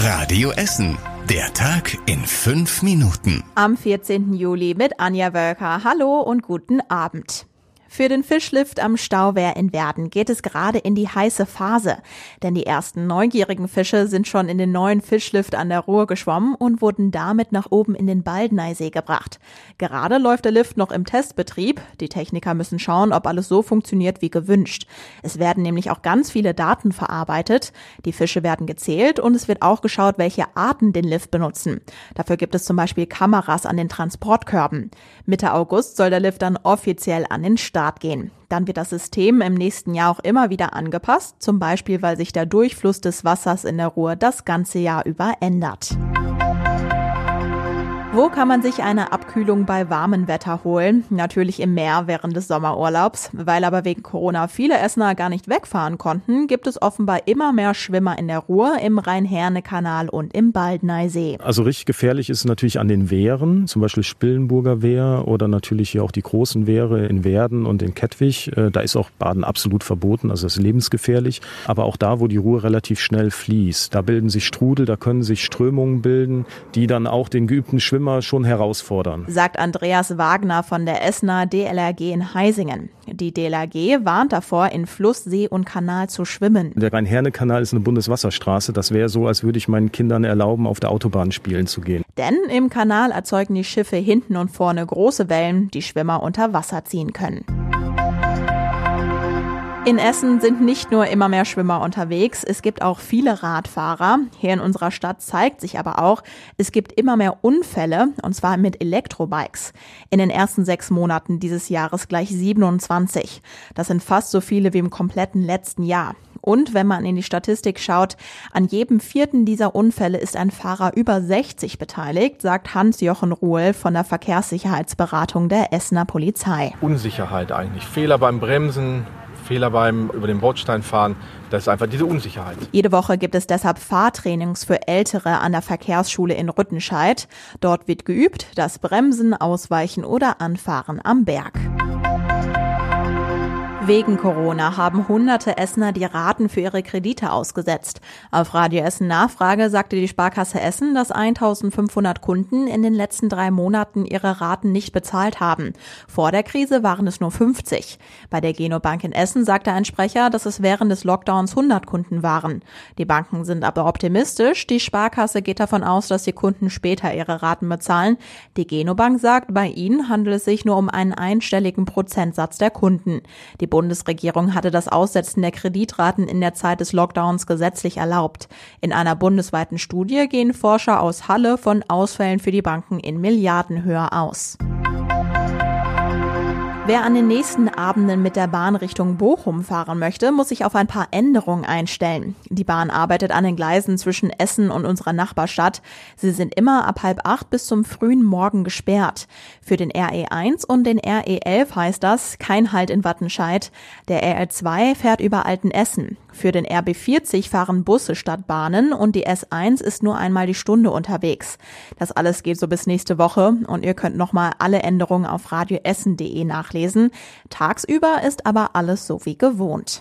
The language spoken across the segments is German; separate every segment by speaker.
Speaker 1: Radio Essen. Der Tag in fünf Minuten.
Speaker 2: Am 14. Juli mit Anja Wölker. Hallo und guten Abend. Für den Fischlift am Stauwehr in Werden geht es gerade in die heiße Phase. Denn die ersten neugierigen Fische sind schon in den neuen Fischlift an der Ruhr geschwommen und wurden damit nach oben in den Baldeneysee gebracht. Gerade läuft der Lift noch im Testbetrieb. Die Techniker müssen schauen, ob alles so funktioniert wie gewünscht. Es werden nämlich auch ganz viele Daten verarbeitet. Die Fische werden gezählt und es wird auch geschaut, welche Arten den Lift benutzen. Dafür gibt es zum Beispiel Kameras an den Transportkörben. Mitte August soll der Lift dann offiziell an den Start Start gehen. Dann wird das System im nächsten Jahr auch immer wieder angepasst, zum Beispiel weil sich der Durchfluss des Wassers in der Ruhr das ganze Jahr über ändert. Wo kann man sich eine Abkühlung bei warmem Wetter holen? Natürlich im Meer während des Sommerurlaubs. Weil aber wegen Corona viele Essener gar nicht wegfahren konnten, gibt es offenbar immer mehr Schwimmer in der Ruhr, im Rhein-Herne-Kanal und im Baldneysee.
Speaker 3: Also richtig gefährlich ist es natürlich an den Wehren, zum Beispiel Spillenburger Wehr oder natürlich hier auch die großen Wehre in Werden und in Kettwig. Äh, da ist auch Baden absolut verboten, also das ist lebensgefährlich. Aber auch da, wo die Ruhr relativ schnell fließt, da bilden sich Strudel, da können sich Strömungen bilden, die dann auch den geübten Schwimmer Schwimmer schon herausfordern.
Speaker 2: Sagt Andreas Wagner von der Essener DLRG in Heisingen. Die DLRG warnt davor, in Fluss, See und Kanal zu schwimmen.
Speaker 3: Der Rhein-Herne-Kanal ist eine Bundeswasserstraße. Das wäre so, als würde ich meinen Kindern erlauben, auf der Autobahn spielen zu gehen.
Speaker 2: Denn im Kanal erzeugen die Schiffe hinten und vorne große Wellen, die Schwimmer unter Wasser ziehen können. In Essen sind nicht nur immer mehr Schwimmer unterwegs, es gibt auch viele Radfahrer. Hier in unserer Stadt zeigt sich aber auch, es gibt immer mehr Unfälle, und zwar mit Elektrobikes. In den ersten sechs Monaten dieses Jahres gleich 27. Das sind fast so viele wie im kompletten letzten Jahr. Und wenn man in die Statistik schaut, an jedem vierten dieser Unfälle ist ein Fahrer über 60 beteiligt, sagt Hans-Jochen Ruhl von der Verkehrssicherheitsberatung der Essener Polizei.
Speaker 4: Unsicherheit eigentlich. Fehler beim Bremsen, Fehler beim über den Bordstein fahren. Das ist einfach diese Unsicherheit.
Speaker 2: Jede Woche gibt es deshalb Fahrtrainings für Ältere an der Verkehrsschule in Rüttenscheid. Dort wird geübt, das Bremsen, Ausweichen oder Anfahren am Berg. Wegen Corona haben hunderte Essener die Raten für ihre Kredite ausgesetzt. Auf Radio Essen Nachfrage sagte die Sparkasse Essen, dass 1500 Kunden in den letzten drei Monaten ihre Raten nicht bezahlt haben. Vor der Krise waren es nur 50. Bei der Genobank in Essen sagte ein Sprecher, dass es während des Lockdowns 100 Kunden waren. Die Banken sind aber optimistisch. Die Sparkasse geht davon aus, dass die Kunden später ihre Raten bezahlen. Die Genobank sagt, bei ihnen handelt es sich nur um einen einstelligen Prozentsatz der Kunden. Die Bundesregierung hatte das Aussetzen der Kreditraten in der Zeit des Lockdowns gesetzlich erlaubt. In einer bundesweiten Studie gehen Forscher aus Halle von Ausfällen für die Banken in Milliardenhöhe aus. Wer an den nächsten Abenden mit der Bahn Richtung Bochum fahren möchte, muss sich auf ein paar Änderungen einstellen. Die Bahn arbeitet an den Gleisen zwischen Essen und unserer Nachbarstadt. Sie sind immer ab halb acht bis zum frühen Morgen gesperrt. Für den RE1 und den RE11 heißt das kein Halt in Wattenscheid. Der RL2 fährt über Altenessen. Für den RB40 fahren Busse statt Bahnen und die S1 ist nur einmal die Stunde unterwegs. Das alles geht so bis nächste Woche und ihr könnt nochmal alle Änderungen auf radioessen.de nachlesen. Tagsüber ist aber alles so wie gewohnt.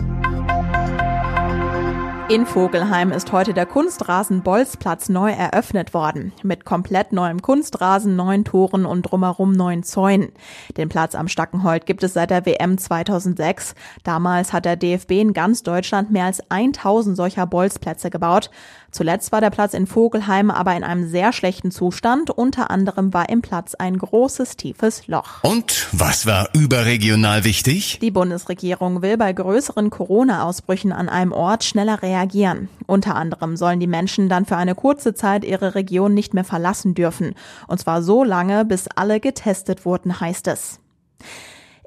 Speaker 2: In Vogelheim ist heute der Kunstrasen Bolzplatz neu eröffnet worden. Mit komplett neuem Kunstrasen, neuen Toren und drumherum neuen Zäunen. Den Platz am Stackenhold gibt es seit der WM 2006. Damals hat der DFB in ganz Deutschland mehr als 1000 solcher Bolzplätze gebaut. Zuletzt war der Platz in Vogelheim aber in einem sehr schlechten Zustand. Unter anderem war im Platz ein großes, tiefes Loch.
Speaker 1: Und was war überregional wichtig?
Speaker 2: Die Bundesregierung will bei größeren Corona-Ausbrüchen an einem Ort schneller reagieren. Unter anderem sollen die Menschen dann für eine kurze Zeit ihre Region nicht mehr verlassen dürfen. Und zwar so lange, bis alle getestet wurden, heißt es.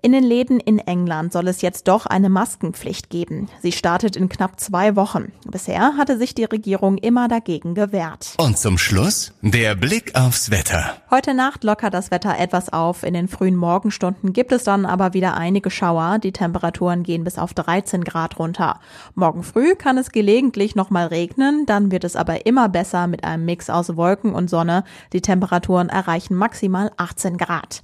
Speaker 2: In den Läden in England soll es jetzt doch eine Maskenpflicht geben. Sie startet in knapp zwei Wochen. Bisher hatte sich die Regierung immer dagegen gewehrt.
Speaker 1: Und zum Schluss der Blick aufs Wetter.
Speaker 2: Heute Nacht lockert das Wetter etwas auf. In den frühen Morgenstunden gibt es dann aber wieder einige Schauer. Die Temperaturen gehen bis auf 13 Grad runter. Morgen früh kann es gelegentlich nochmal regnen. Dann wird es aber immer besser mit einem Mix aus Wolken und Sonne. Die Temperaturen erreichen maximal 18 Grad.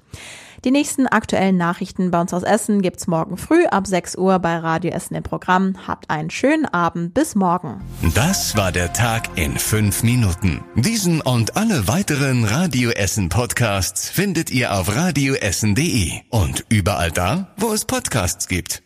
Speaker 2: Die nächsten aktuellen Nachrichten bei uns aus Essen gibt's morgen früh ab 6 Uhr bei Radio Essen im Programm. Habt einen schönen Abend. Bis morgen.
Speaker 1: Das war der Tag in fünf Minuten. Diesen und alle weiteren Radio Essen Podcasts findet ihr auf radioessen.de und überall da, wo es Podcasts gibt.